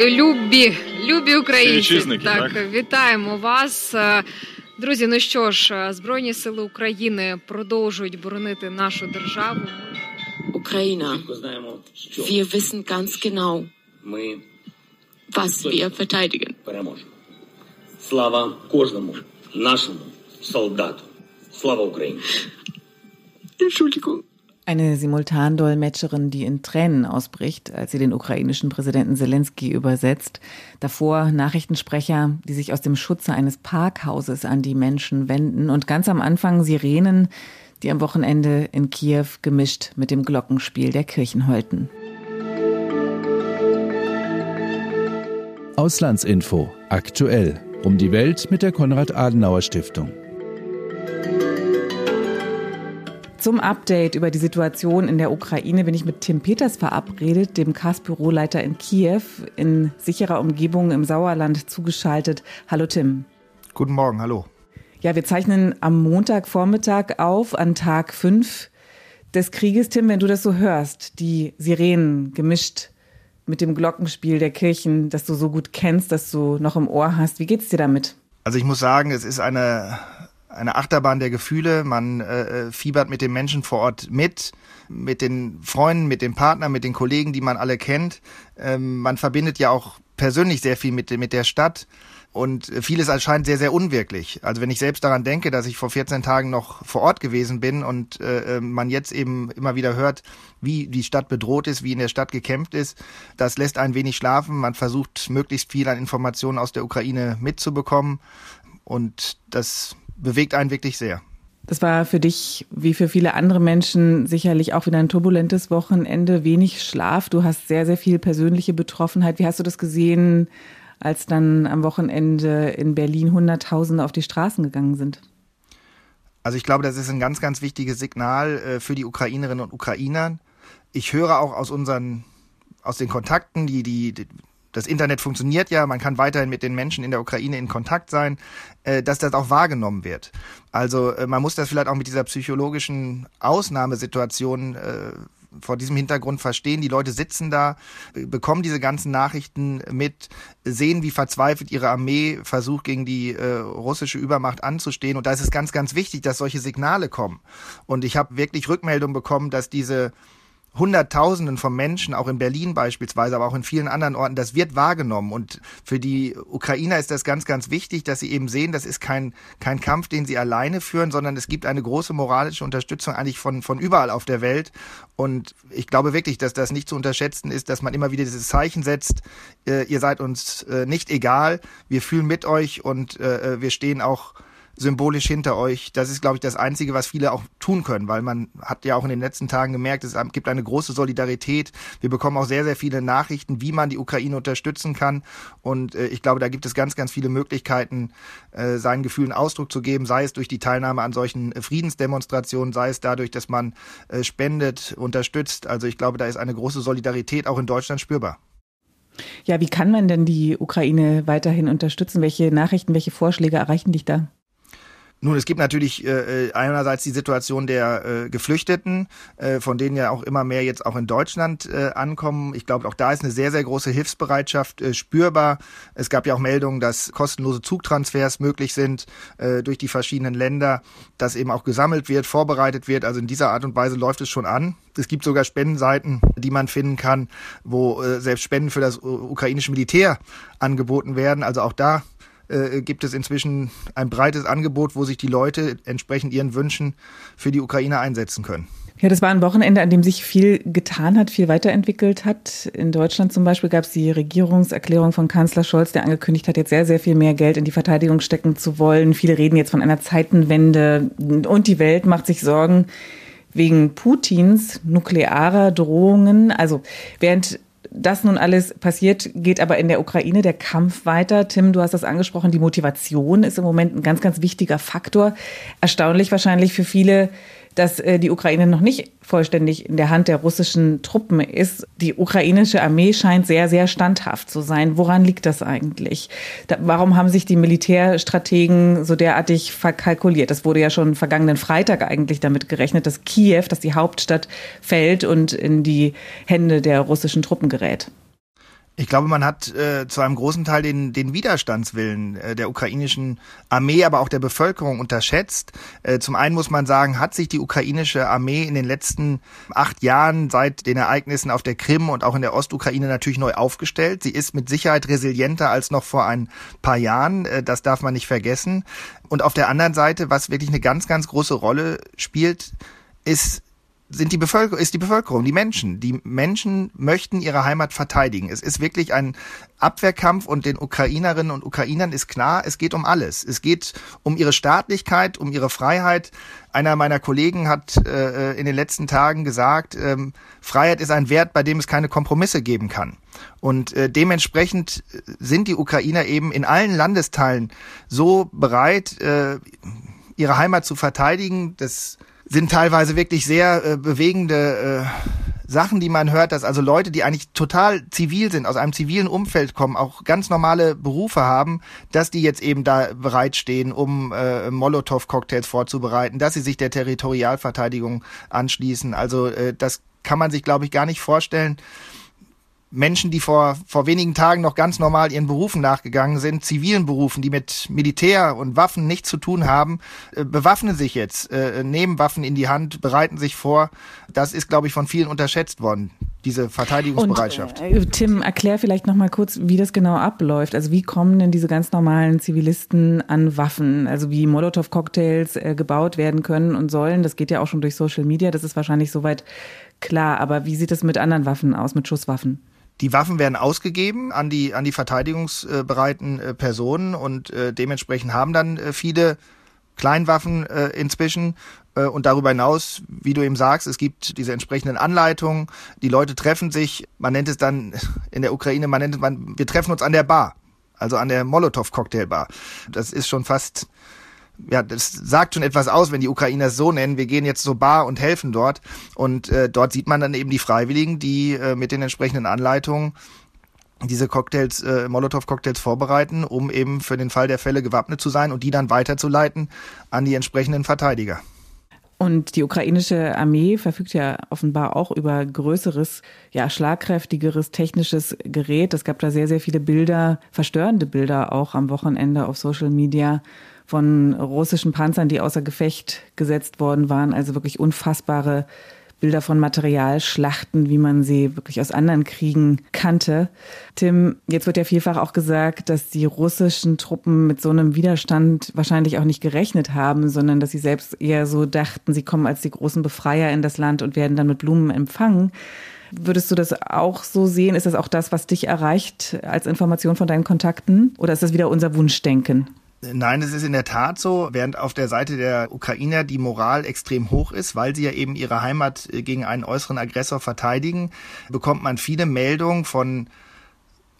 Любі, любі українці, так, так вітаємо вас. Друзі, ну що ж, збройні сили України продовжують боронити нашу державу. Україна. Wir wissen ganz genau, was wir verteidigen. Переможемо. Слава кожному нашому солдату. Слава Україні. Entschuldigung. Eine Simultandolmetscherin, die in Tränen ausbricht, als sie den ukrainischen Präsidenten Zelensky übersetzt. Davor Nachrichtensprecher, die sich aus dem Schutze eines Parkhauses an die Menschen wenden. Und ganz am Anfang Sirenen, die am Wochenende in Kiew gemischt mit dem Glockenspiel der Kirchen heulten. Auslandsinfo. Aktuell. Um die Welt mit der Konrad-Adenauer-Stiftung. Zum Update über die Situation in der Ukraine bin ich mit Tim Peters verabredet, dem KAS-Büroleiter in Kiew, in sicherer Umgebung im Sauerland zugeschaltet. Hallo Tim. Guten Morgen, hallo. Ja, wir zeichnen am Montagvormittag auf, an Tag 5 des Krieges. Tim, wenn du das so hörst, die Sirenen gemischt mit dem Glockenspiel der Kirchen, das du so gut kennst, das du noch im Ohr hast, wie geht's dir damit? Also ich muss sagen, es ist eine eine Achterbahn der Gefühle. Man äh, äh, fiebert mit den Menschen vor Ort mit, mit den Freunden, mit dem Partner, mit den Kollegen, die man alle kennt. Ähm, man verbindet ja auch persönlich sehr viel mit, mit der Stadt. Und vieles erscheint sehr, sehr unwirklich. Also wenn ich selbst daran denke, dass ich vor 14 Tagen noch vor Ort gewesen bin und äh, äh, man jetzt eben immer wieder hört, wie die Stadt bedroht ist, wie in der Stadt gekämpft ist, das lässt ein wenig schlafen. Man versucht möglichst viel an Informationen aus der Ukraine mitzubekommen. Und das bewegt einen wirklich sehr. Das war für dich, wie für viele andere Menschen, sicherlich auch wieder ein turbulentes Wochenende, wenig Schlaf. Du hast sehr, sehr viel persönliche Betroffenheit. Wie hast du das gesehen, als dann am Wochenende in Berlin Hunderttausende auf die Straßen gegangen sind? Also ich glaube, das ist ein ganz, ganz wichtiges Signal äh, für die Ukrainerinnen und Ukrainer. Ich höre auch aus unseren, aus den Kontakten, die, die, das Internet funktioniert ja, man kann weiterhin mit den Menschen in der Ukraine in Kontakt sein, äh, dass das auch wahrgenommen wird. Also äh, man muss das vielleicht auch mit dieser psychologischen Ausnahmesituation äh, vor diesem Hintergrund verstehen. Die Leute sitzen da, bekommen diese ganzen Nachrichten mit, sehen, wie verzweifelt ihre Armee versucht, gegen die äh, russische Übermacht anzustehen. Und da ist es ganz, ganz wichtig, dass solche Signale kommen. Und ich habe wirklich Rückmeldung bekommen, dass diese Hunderttausenden von Menschen, auch in Berlin beispielsweise, aber auch in vielen anderen Orten, das wird wahrgenommen. Und für die Ukrainer ist das ganz, ganz wichtig, dass sie eben sehen, das ist kein, kein Kampf, den sie alleine führen, sondern es gibt eine große moralische Unterstützung eigentlich von, von überall auf der Welt. Und ich glaube wirklich, dass das nicht zu unterschätzen ist, dass man immer wieder dieses Zeichen setzt, äh, ihr seid uns äh, nicht egal, wir fühlen mit euch und äh, äh wir stehen auch symbolisch hinter euch. Das ist, glaube ich, das Einzige, was viele auch tun können, weil man hat ja auch in den letzten Tagen gemerkt, es gibt eine große Solidarität. Wir bekommen auch sehr, sehr viele Nachrichten, wie man die Ukraine unterstützen kann. Und äh, ich glaube, da gibt es ganz, ganz viele Möglichkeiten, äh, seinen Gefühlen Ausdruck zu geben, sei es durch die Teilnahme an solchen äh, Friedensdemonstrationen, sei es dadurch, dass man äh, spendet, unterstützt. Also ich glaube, da ist eine große Solidarität auch in Deutschland spürbar. Ja, wie kann man denn die Ukraine weiterhin unterstützen? Welche Nachrichten, welche Vorschläge erreichen dich da? Nun, es gibt natürlich äh, äh, einerseits die Situation der äh, Geflüchteten, äh, von denen ja auch immer mehr jetzt auch in Deutschland äh, ankommen. Ich glaube, auch da ist eine sehr, sehr große Hilfsbereitschaft äh, spürbar. Es gab ja auch Meldungen, dass kostenlose Zugtransfers möglich sind äh, durch die verschiedenen Länder, dass eben auch gesammelt wird, vorbereitet wird. Also in dieser Art und Weise läuft es schon an. Es gibt sogar Spendenseiten, die man finden kann, wo äh, selbst Spenden für das ukrainische Militär angeboten werden. Also auch da äh, gibt es inzwischen ein breites Angebot, wo sich die Leute entsprechend ihren Wünschen für die Ukraine einsetzen können. Ja, das war ein Wochenende, an dem sich viel getan hat, viel weiterentwickelt hat. In Deutschland zum Beispiel gab es die Regierungserklärung von Kanzler Scholz, der angekündigt hat, jetzt sehr, sehr viel mehr Geld in die Verteidigung stecken zu wollen. Viele reden jetzt von einer Zeitenwende und die Welt macht sich Sorgen wegen Putins nuklearer Drohungen. Also während das nun alles passiert, geht aber in der Ukraine der Kampf weiter. Tim, du hast das angesprochen, die Motivation ist im Moment ein ganz, ganz wichtiger Faktor. Erstaunlich wahrscheinlich für viele, dass äh, die Ukraine noch nicht vollständig in der Hand der russischen Truppen ist. Die ukrainische Armee scheint sehr, sehr standhaft zu sein. Woran liegt das eigentlich? Da, warum haben sich die Militärstrategen so derartig verkalkuliert? Es wurde ja schon vergangenen Freitag eigentlich damit gerechnet, dass Kiew, dass die Hauptstadt fällt und in die Hände der russischen Truppen gerät. Ich glaube, man hat äh, zu einem großen Teil den, den Widerstandswillen äh, der ukrainischen Armee, aber auch der Bevölkerung unterschätzt. Äh, zum einen muss man sagen, hat sich die ukrainische Armee in den letzten acht Jahren seit den Ereignissen auf der Krim und auch in der Ostukraine natürlich neu aufgestellt. Sie ist mit Sicherheit resilienter als noch vor ein paar Jahren. Äh, das darf man nicht vergessen. Und auf der anderen Seite, was wirklich eine ganz, ganz große Rolle spielt, ist sind die Bevölkerung, ist die Bevölkerung, die Menschen. Die Menschen möchten ihre Heimat verteidigen. Es ist wirklich ein Abwehrkampf und den Ukrainerinnen und Ukrainern ist klar, es geht um alles. Es geht um ihre Staatlichkeit, um ihre Freiheit. Einer meiner Kollegen hat äh, in den letzten Tagen gesagt, ähm, Freiheit ist ein Wert, bei dem es keine Kompromisse geben kann. Und äh, dementsprechend sind die Ukrainer eben in allen Landesteilen so bereit, äh, ihre Heimat zu verteidigen. Das sind teilweise wirklich sehr äh, bewegende äh, Sachen, die man hört, dass also Leute, die eigentlich total zivil sind, aus einem zivilen Umfeld kommen, auch ganz normale Berufe haben, dass die jetzt eben da bereitstehen, um äh, Molotow-Cocktails vorzubereiten, dass sie sich der Territorialverteidigung anschließen. Also äh, das kann man sich, glaube ich, gar nicht vorstellen, Menschen, die vor, vor wenigen Tagen noch ganz normal ihren Berufen nachgegangen sind, zivilen Berufen, die mit Militär und Waffen nichts zu tun haben, äh, bewaffnen sich jetzt, äh, nehmen Waffen in die Hand, bereiten sich vor. Das ist, glaube ich, von vielen unterschätzt worden, diese Verteidigungsbereitschaft. Und, äh, Tim, erklär vielleicht noch mal kurz, wie das genau abläuft. Also wie kommen denn diese ganz normalen Zivilisten an Waffen? Also wie Molotow-Cocktails äh, gebaut werden können und sollen. Das geht ja auch schon durch Social Media. Das ist wahrscheinlich soweit klar. Aber wie sieht es mit anderen Waffen aus, mit Schusswaffen? Die Waffen werden ausgegeben an die, an die verteidigungsbereiten äh, Personen und äh, dementsprechend haben dann äh, viele Kleinwaffen inzwischen. Und darüber hinaus, wie du eben sagst, es gibt diese entsprechenden Anleitungen. Die Leute treffen sich. Man nennt es dann in der Ukraine, man nennt es, man, wir treffen uns an der Bar. Also an der Molotow-Cocktailbar. Das ist schon fast ja, das sagt schon etwas aus, wenn die Ukrainer es so nennen. Wir gehen jetzt zur Bar und helfen dort. Und äh, dort sieht man dann eben die Freiwilligen, die äh, mit den entsprechenden Anleitungen diese Cocktails, äh, Molotow-Cocktails vorbereiten, um eben für den Fall der Fälle gewappnet zu sein und die dann weiterzuleiten an die entsprechenden Verteidiger. Und die ukrainische Armee verfügt ja offenbar auch über größeres, ja, schlagkräftigeres technisches Gerät. Es gab da sehr, sehr viele Bilder, verstörende Bilder auch am Wochenende auf Social Media von russischen Panzern, die außer Gefecht gesetzt worden waren. Also wirklich unfassbare Bilder von Materialschlachten, wie man sie wirklich aus anderen Kriegen kannte. Tim, jetzt wird ja vielfach auch gesagt, dass die russischen Truppen mit so einem Widerstand wahrscheinlich auch nicht gerechnet haben, sondern dass sie selbst eher so dachten, sie kommen als die großen Befreier in das Land und werden dann mit Blumen empfangen. Würdest du das auch so sehen? Ist das auch das, was dich erreicht als Information von deinen Kontakten? Oder ist das wieder unser Wunschdenken? Nein, es ist in der Tat so, während auf der Seite der Ukrainer die Moral extrem hoch ist, weil sie ja eben ihre Heimat äh, gegen einen äußeren Aggressor verteidigen, bekommt man viele Meldungen von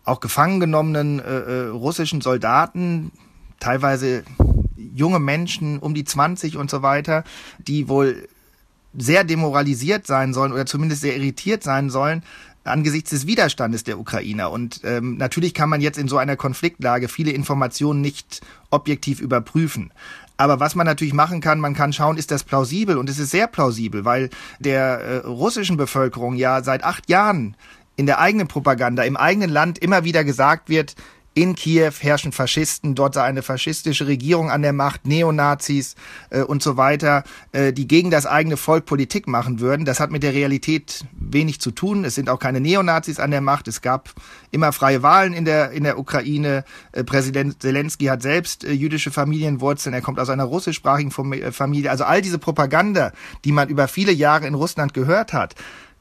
auch gefangen genommenen äh, äh russischen Soldaten, teilweise junge Menschen um die 20 und so weiter, die wohl sehr demoralisiert sein sollen oder zumindest sehr irritiert sein sollen, angesichts des Widerstandes der Ukrainer. Und ähm, natürlich kann man jetzt in so einer Konfliktlage viele Informationen nicht objektiv überprüfen. Aber was man natürlich machen kann, man kann schauen, ist das plausibel? Und es ist sehr plausibel, weil der äh, russischen Bevölkerung ja seit acht Jahren in der eigenen Propaganda, im eigenen Land immer wieder gesagt wird, in Kiew herrschen Faschisten, dort sei eine faschistische Regierung an der Macht, Neonazis äh, und so weiter, äh, die gegen das eigene Volk Politik machen würden. Das hat mit der Realität wenig zu tun. Es sind auch keine Neonazis an der Macht. Es gab immer freie Wahlen in der, in der Ukraine. Äh, Präsident Zelensky hat selbst äh, jüdische Familienwurzeln. Er kommt aus einer russischsprachigen äh, Familie. Also all diese Propaganda, die man über viele Jahre in Russland gehört hat,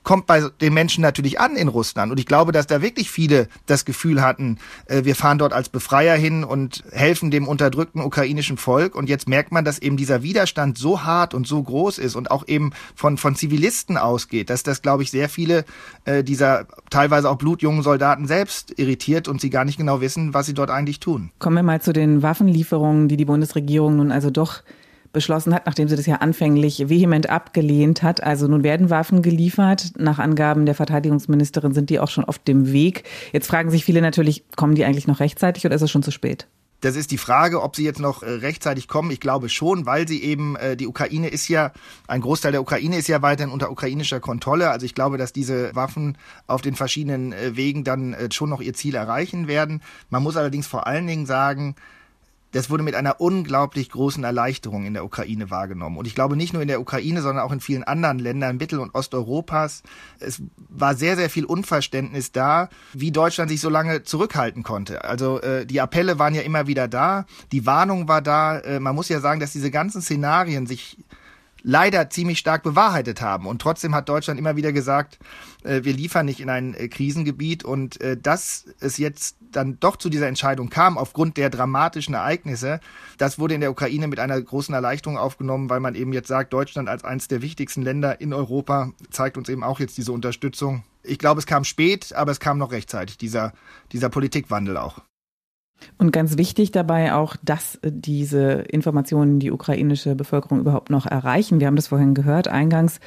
kommt bei den Menschen natürlich an in Russland. Und ich glaube, dass da wirklich viele das Gefühl hatten, äh, wir fahren dort als Befreier hin und helfen dem unterdrückten ukrainischen Volk. Und jetzt merkt man, dass eben dieser Widerstand so hart und so groß ist und auch eben von, von Zivilisten ausgeht, dass das, glaube ich, sehr viele äh, dieser teilweise auch blutjungen Soldaten selbst irritiert und sie gar nicht genau wissen, was sie dort eigentlich tun. Kommen wir mal zu den Waffenlieferungen, die die Bundesregierung nun also doch beschlossen hat, nachdem sie das ja anfänglich vehement abgelehnt hat. Also nun werden Waffen geliefert. Nach Angaben der Verteidigungsministerin sind die auch schon auf dem Weg. Jetzt fragen sich viele natürlich, kommen die eigentlich noch rechtzeitig oder ist es schon zu spät? Das ist die Frage, ob sie jetzt noch äh, rechtzeitig kommen. Ich glaube schon, weil sie eben, äh, die Ukraine ist ja, ein Großteil der Ukraine ist ja weiterhin unter ukrainischer Kontrolle. Also ich glaube, dass diese Waffen auf den verschiedenen äh, Wegen dann schon noch ihr Ziel erreichen werden. Man muss allerdings vor allen Dingen sagen, das wurde mit einer unglaublich großen Erleichterung in der Ukraine wahrgenommen. Und ich glaube nicht nur in der Ukraine, sondern auch in vielen anderen Ländern Mittel- und Osteuropas. Es war sehr, sehr viel Unverständnis da, wie Deutschland sich so lange zurückhalten konnte. Also äh, die Appelle waren ja immer wieder da, die Warnung war da. Äh, man muss ja sagen, dass diese ganzen Szenarien sich leider ziemlich stark bewahrheitet haben. Und trotzdem hat Deutschland immer wieder gesagt, äh, wir liefern nicht in ein äh, Krisengebiet. Und äh, dass es jetzt dann doch zu dieser Entscheidung kam, aufgrund der dramatischen Ereignisse, das wurde in der Ukraine mit einer großen Erleichterung aufgenommen, weil man eben jetzt sagt, Deutschland als eines der wichtigsten Länder in Europa zeigt uns eben auch jetzt diese Unterstützung. Ich glaube, es kam spät, aber es kam noch rechtzeitig, dieser, dieser Politikwandel auch. Und ganz wichtig dabei auch, dass diese Informationen die ukrainische Bevölkerung überhaupt noch erreichen. Wir haben das vorhin gehört, eingangs.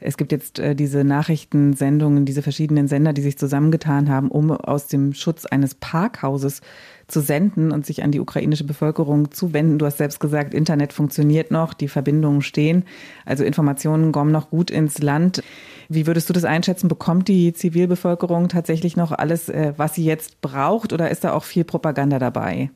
Es gibt jetzt äh, diese Nachrichtensendungen, diese verschiedenen Sender, die sich zusammengetan haben, um aus dem Schutz eines Parkhauses zu senden und sich an die ukrainische Bevölkerung zu wenden. Du hast selbst gesagt, Internet funktioniert noch, die Verbindungen stehen, also Informationen kommen noch gut ins Land. Wie würdest du das einschätzen? Bekommt die Zivilbevölkerung tatsächlich noch alles, äh, was sie jetzt braucht, oder ist da auch viel Propaganda dabei?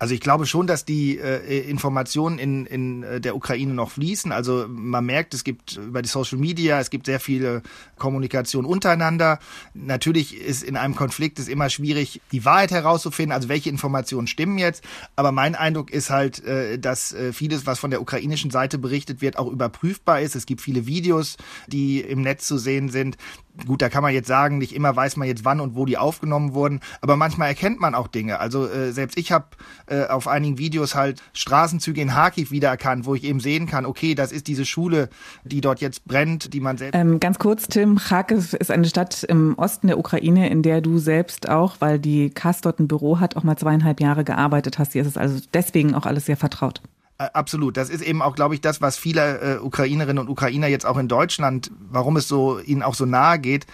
Also ich glaube schon, dass die äh, Informationen in, in äh, der Ukraine noch fließen. Also man merkt, es gibt über die Social Media, es gibt sehr viele Kommunikation untereinander. Natürlich ist in einem Konflikt es immer schwierig, die Wahrheit herauszufinden, also welche Informationen stimmen jetzt. Aber mein Eindruck ist halt, äh, dass äh, vieles, was von der ukrainischen Seite berichtet wird, auch überprüfbar ist. Es gibt viele Videos, die im Netz zu sehen sind. Gut, da kann man jetzt sagen, nicht immer weiß man jetzt wann und wo die aufgenommen wurden, aber manchmal erkennt man auch Dinge. Also äh, selbst ich habe äh, auf einigen Videos halt Straßenzüge in Kharkiv wiedererkannt, wo ich eben sehen kann, okay, das ist diese Schule, die dort jetzt brennt, die man selbst. Ähm, ganz kurz, Tim, Kharkiv ist eine Stadt im Osten der Ukraine, in der du selbst auch, weil die KAS dort ein Büro hat, auch mal zweieinhalb Jahre gearbeitet hast. Dir ist es also deswegen auch alles sehr vertraut. Absolut. Das ist eben auch, glaube ich, das, was viele äh, Ukrainerinnen und Ukrainer jetzt auch in Deutschland, warum es so ihnen auch so nahe geht,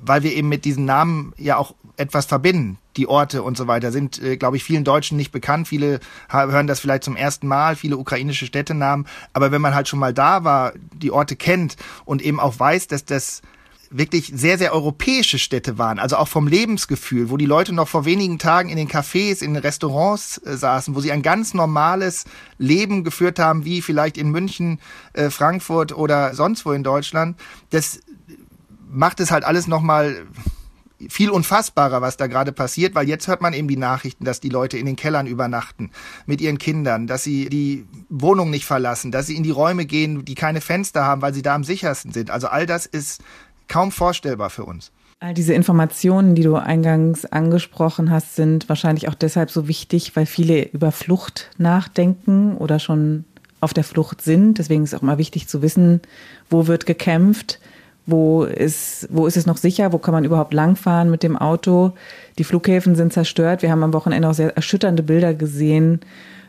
weil wir eben mit diesen Namen ja auch etwas verbinden. Die Orte und so weiter sind, äh, glaube ich, vielen Deutschen nicht bekannt. Viele hören das vielleicht zum ersten Mal, viele ukrainische Städtenamen. Aber wenn man halt schon mal da war, die Orte kennt und eben auch weiß, dass das wirklich sehr, sehr europäische Städte waren, also auch vom Lebensgefühl, wo die Leute noch vor wenigen Tagen in den Cafés, in den Restaurants äh, saßen, wo sie ein ganz normales Leben geführt haben, wie vielleicht in München, äh, Frankfurt oder sonst wo in Deutschland. Das macht es halt alles nochmal viel unfassbarer, was da gerade passiert, weil jetzt hört man eben die Nachrichten, dass die Leute in den Kellern übernachten mit ihren Kindern, dass sie die Wohnung nicht verlassen, dass sie in die Räume gehen, die keine Fenster haben, weil sie da am sichersten sind. Also all das ist kaum vorstellbar für uns. All diese Informationen, die du eingangs angesprochen hast, sind wahrscheinlich auch deshalb so wichtig, weil viele über Flucht nachdenken oder schon auf der Flucht sind. Deswegen ist es auch immer wichtig zu wissen, wo wird gekämpft, wo ist, wo ist es noch sicher, wo kann man überhaupt langfahren mit dem Auto. Die Flughäfen sind zerstört. Wir haben am Wochenende auch sehr erschütternde Bilder gesehen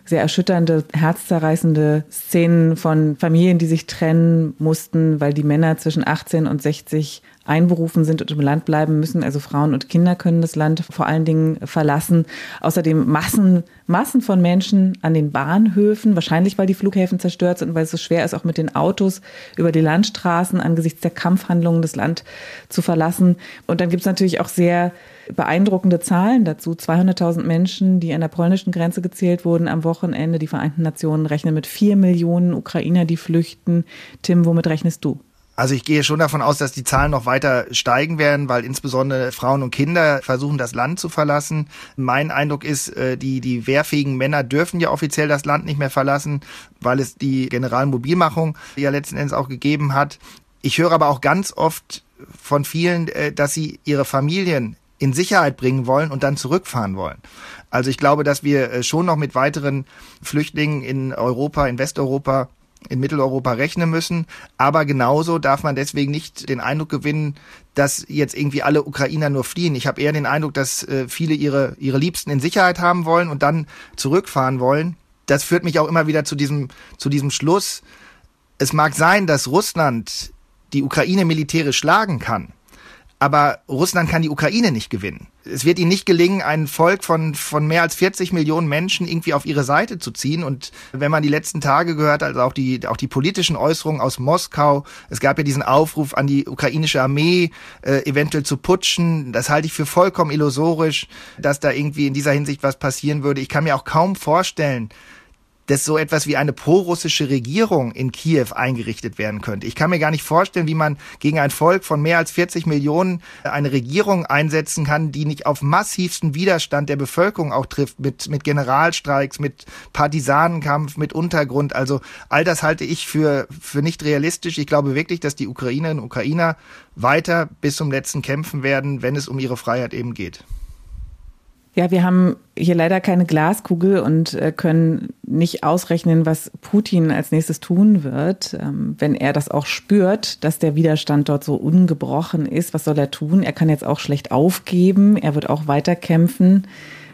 sehr erschütternde, herzzerreißende Szenen von Familien, die sich trennen mussten, weil die Männer zwischen 18 und 60 einberufen sind und im Land bleiben müssen. Also Frauen und Kinder können das Land vor allen Dingen verlassen. Außerdem Massen, Massen von Menschen an den Bahnhöfen, wahrscheinlich weil die Flughäfen zerstört sind und weil es so schwer ist, auch mit den Autos über die Landstraßen angesichts der Kampfhandlungen das Land zu verlassen. Und dann gibt es natürlich auch sehr beeindruckende Zahlen dazu. 200.000 Menschen, die an der polnischen Grenze gezählt wurden am Wochenende. Die Vereinten Nationen rechnen mit vier Millionen Ukrainer, die flüchten. Tim, womit rechnest du? Also ich gehe schon davon aus, dass die Zahlen noch weiter steigen werden, weil insbesondere Frauen und Kinder versuchen, das Land zu verlassen. Mein Eindruck ist, äh, die, die wehrfähigen Männer dürfen ja offiziell das Land nicht mehr verlassen, weil es die Generalmobilmachung ja letzten Endes auch gegeben hat. Ich höre aber auch ganz oft von vielen, äh, dass sie ihre Familien in Sicherheit bringen wollen und dann zurückfahren wollen. Also ich glaube, dass wir äh, schon noch mit weiteren Flüchtlingen in Europa, in Westeuropa, in Mitteleuropa rechnen müssen. Aber genauso darf man deswegen nicht den Eindruck gewinnen, dass jetzt irgendwie alle Ukrainer nur fliehen. Ich habe eher den Eindruck, dass äh, viele ihre, ihre Liebsten in Sicherheit haben wollen und dann zurückfahren wollen. das führt mich auch immer wieder zu diesem, zu diesem Schluss. Es mag sein, dass Russland die Ukraine militärisch schlagen kann. Aber Russland kann die Ukraine nicht gewinnen. Es wird ihnen nicht gelingen, ein Volk von, von mehr als 40 Millionen Menschen irgendwie auf ihre Seite zu ziehen. Und wenn man die letzten Tage gehört, also auch die, auch die politischen Äußerungen aus Moskau, es gab ja diesen Aufruf an die ukrainische Armee, äh, eventuell zu putschen. Das halte ich für vollkommen illusorisch, dass da irgendwie in dieser Hinsicht was passieren würde. Ich kann mir auch kaum vorstellen, dass so etwas wie eine prorussische Regierung in Kiew eingerichtet werden könnte. Ich kann mir gar nicht vorstellen, wie man gegen ein Volk von mehr als 40 Millionen eine Regierung einsetzen kann, die nicht auf massivsten Widerstand der Bevölkerung auch trifft, mit, mit Generalstreiks, mit Partisanenkampf, mit Untergrund. Also all das halte ich für, für nicht realistisch. Ich glaube wirklich, dass die Ukrainerinnen und Ukrainer weiter bis zum letzten kämpfen werden, wenn es um ihre Freiheit eben geht. Ja, wir haben hier leider keine Glaskugel und äh, können nicht ausrechnen, was Putin als nächstes tun wird. Ähm, wenn er das auch spürt, dass der Widerstand dort so ungebrochen ist, was soll er tun? Er kann jetzt auch schlecht aufgeben, er wird auch weiter kämpfen.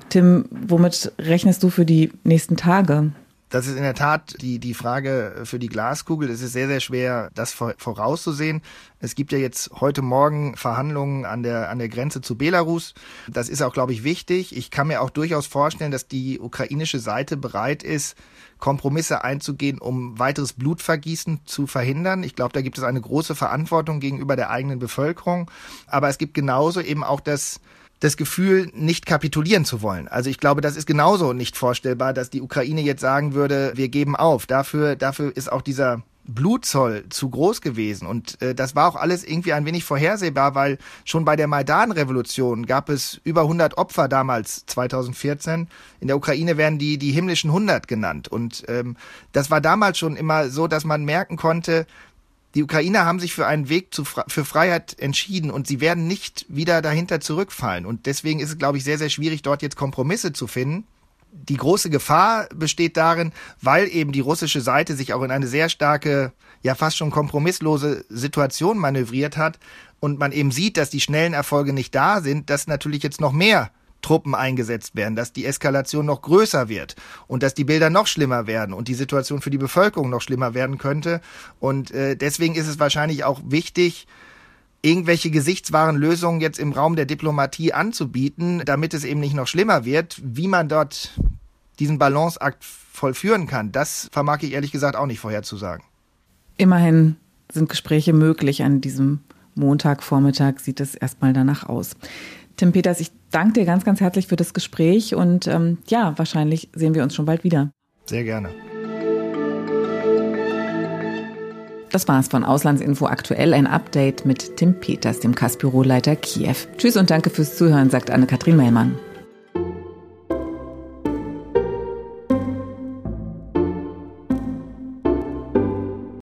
Tim, womit rechnest du für die nächsten Tage? Das ist in der Tat die, die Frage für die Glaskugel. Es ist sehr, sehr schwer, das vorauszusehen. Es gibt ja jetzt heute Morgen Verhandlungen an der, an der Grenze zu Belarus. Das ist auch, glaube ich, wichtig. Ich kann mir auch durchaus vorstellen, dass die ukrainische Seite bereit ist, Kompromisse einzugehen, um weiteres Blutvergießen zu verhindern. Ich glaube, da gibt es eine große Verantwortung gegenüber der eigenen Bevölkerung. Aber es gibt genauso eben auch das, das Gefühl, nicht kapitulieren zu wollen. Also ich glaube, das ist genauso nicht vorstellbar, dass die Ukraine jetzt sagen würde, wir geben auf. Dafür, dafür ist auch dieser Blutzoll zu groß gewesen. Und äh, das war auch alles irgendwie ein wenig vorhersehbar, weil schon bei der Maidan-Revolution gab es über 100 Opfer damals, 2014. In der Ukraine werden die die himmlischen 100 genannt. Und ähm, das war damals schon immer so, dass man merken konnte, die Ukrainer haben sich für einen Weg zu, für Freiheit entschieden und sie werden nicht wieder dahinter zurückfallen. Und deswegen ist es, glaube ich, sehr, sehr schwierig, dort jetzt Kompromisse zu finden. Die große Gefahr besteht darin, weil eben die russische Seite sich auch in eine sehr starke, ja fast schon kompromisslose Situation manövriert hat und man eben sieht, dass die schnellen Erfolge nicht da sind, dass natürlich jetzt noch mehr Truppen eingesetzt werden, dass die Eskalation noch größer wird und dass die Bilder noch schlimmer werden und die Situation für die Bevölkerung noch schlimmer werden könnte. Und äh, deswegen ist es wahrscheinlich auch wichtig, irgendwelche gesichtswahren Lösungen jetzt im Raum der Diplomatie anzubieten, damit es eben nicht noch schlimmer wird. Wie man dort diesen Balanceakt vollführen kann, das vermag ich ehrlich gesagt auch nicht vorherzusagen. Immerhin sind Gespräche möglich an diesem Montagvormittag, sieht es erstmal danach aus. Tim Peters, ich danke dir ganz, ganz herzlich für das Gespräch und ähm, ja, wahrscheinlich sehen wir uns schon bald wieder. Sehr gerne. Das war's von Auslandsinfo aktuell, ein Update mit Tim Peters, dem Kassbüroleiter Kiew. Tschüss und danke fürs Zuhören, sagt Anne-Kathrin Mellmann.